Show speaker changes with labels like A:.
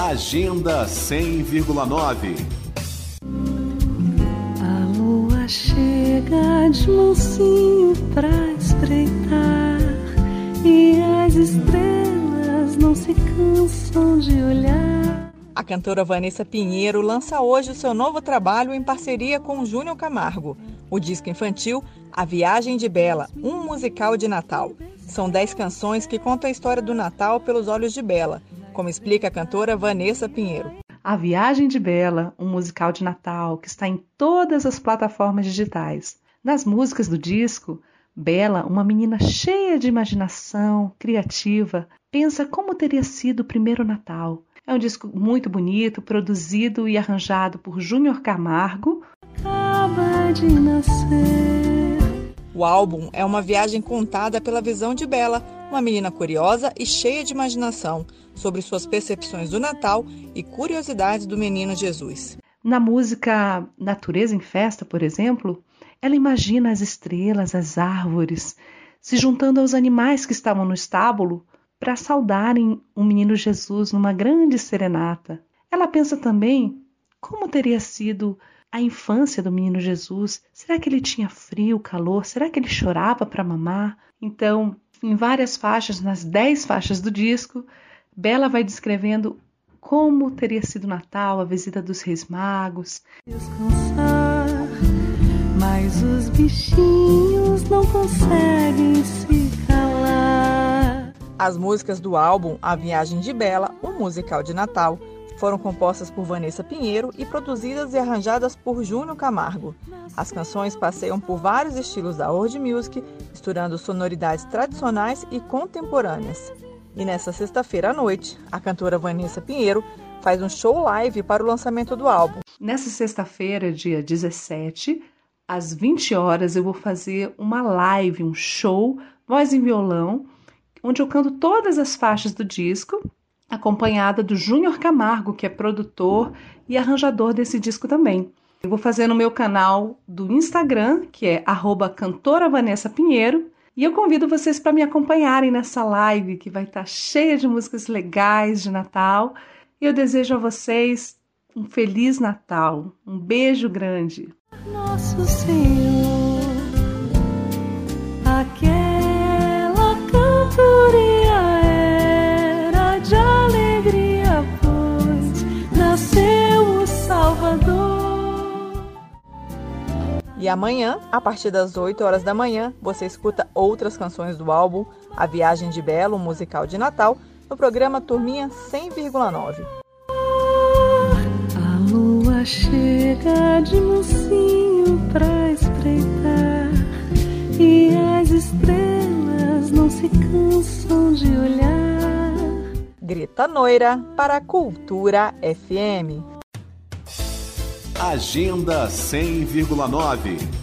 A: Agenda 100,9
B: A lua chega de mansinho pra espreitar e as estrelas não se cansam de olhar.
C: A cantora Vanessa Pinheiro lança hoje o seu novo trabalho em parceria com Júnior Camargo, o disco infantil A Viagem de Bela, um musical de Natal. São dez canções que contam a história do Natal pelos olhos de Bela, como explica a cantora Vanessa Pinheiro.
D: A Viagem de Bela, um musical de Natal que está em todas as plataformas digitais. Nas músicas do disco, Bela, uma menina cheia de imaginação, criativa, pensa como teria sido o primeiro Natal é um disco muito bonito, produzido e arranjado por Júnior Camargo.
B: Acaba de nascer.
C: O álbum é uma viagem contada pela visão de Bela, uma menina curiosa e cheia de imaginação, sobre suas percepções do Natal e curiosidades do menino Jesus.
D: Na música Natureza em Festa, por exemplo, ela imagina as estrelas, as árvores, se juntando aos animais que estavam no estábulo para saudarem o menino Jesus numa grande serenata. Ela pensa também como teria sido a infância do menino Jesus. Será que ele tinha frio, calor? Será que ele chorava para mamar? Então, em várias faixas, nas dez faixas do disco, Bela vai descrevendo como teria sido o Natal, a visita dos Reis Magos.
B: Descansar, mas os bichinhos não conseguem se
C: as músicas do álbum A Viagem de Bela, um musical de Natal, foram compostas por Vanessa Pinheiro e produzidas e arranjadas por Júnior Camargo. As canções passeiam por vários estilos da world music, misturando sonoridades tradicionais e contemporâneas. E nessa sexta-feira à noite, a cantora Vanessa Pinheiro faz um show live para o lançamento do álbum.
D: Nessa sexta-feira, dia 17, às 20 horas, eu vou fazer uma live, um show, voz em violão, onde eu canto todas as faixas do disco, acompanhada do Júnior Camargo, que é produtor e arranjador desse disco também. Eu vou fazer no meu canal do Instagram, que é cantora Vanessa Pinheiro, e eu convido vocês para me acompanharem nessa live que vai estar tá cheia de músicas legais de Natal. E eu desejo a vocês um feliz Natal, um beijo grande.
B: Nosso Senhor,
C: E amanhã, a partir das 8 horas da manhã, você escuta outras canções do álbum A Viagem de Belo, um musical de Natal, no programa Turminha 100,9.
B: A lua chega de mansinho pra espreitar e as estrelas não se cansam de olhar.
C: Grita Noira para a Cultura FM.
A: Agenda 100,9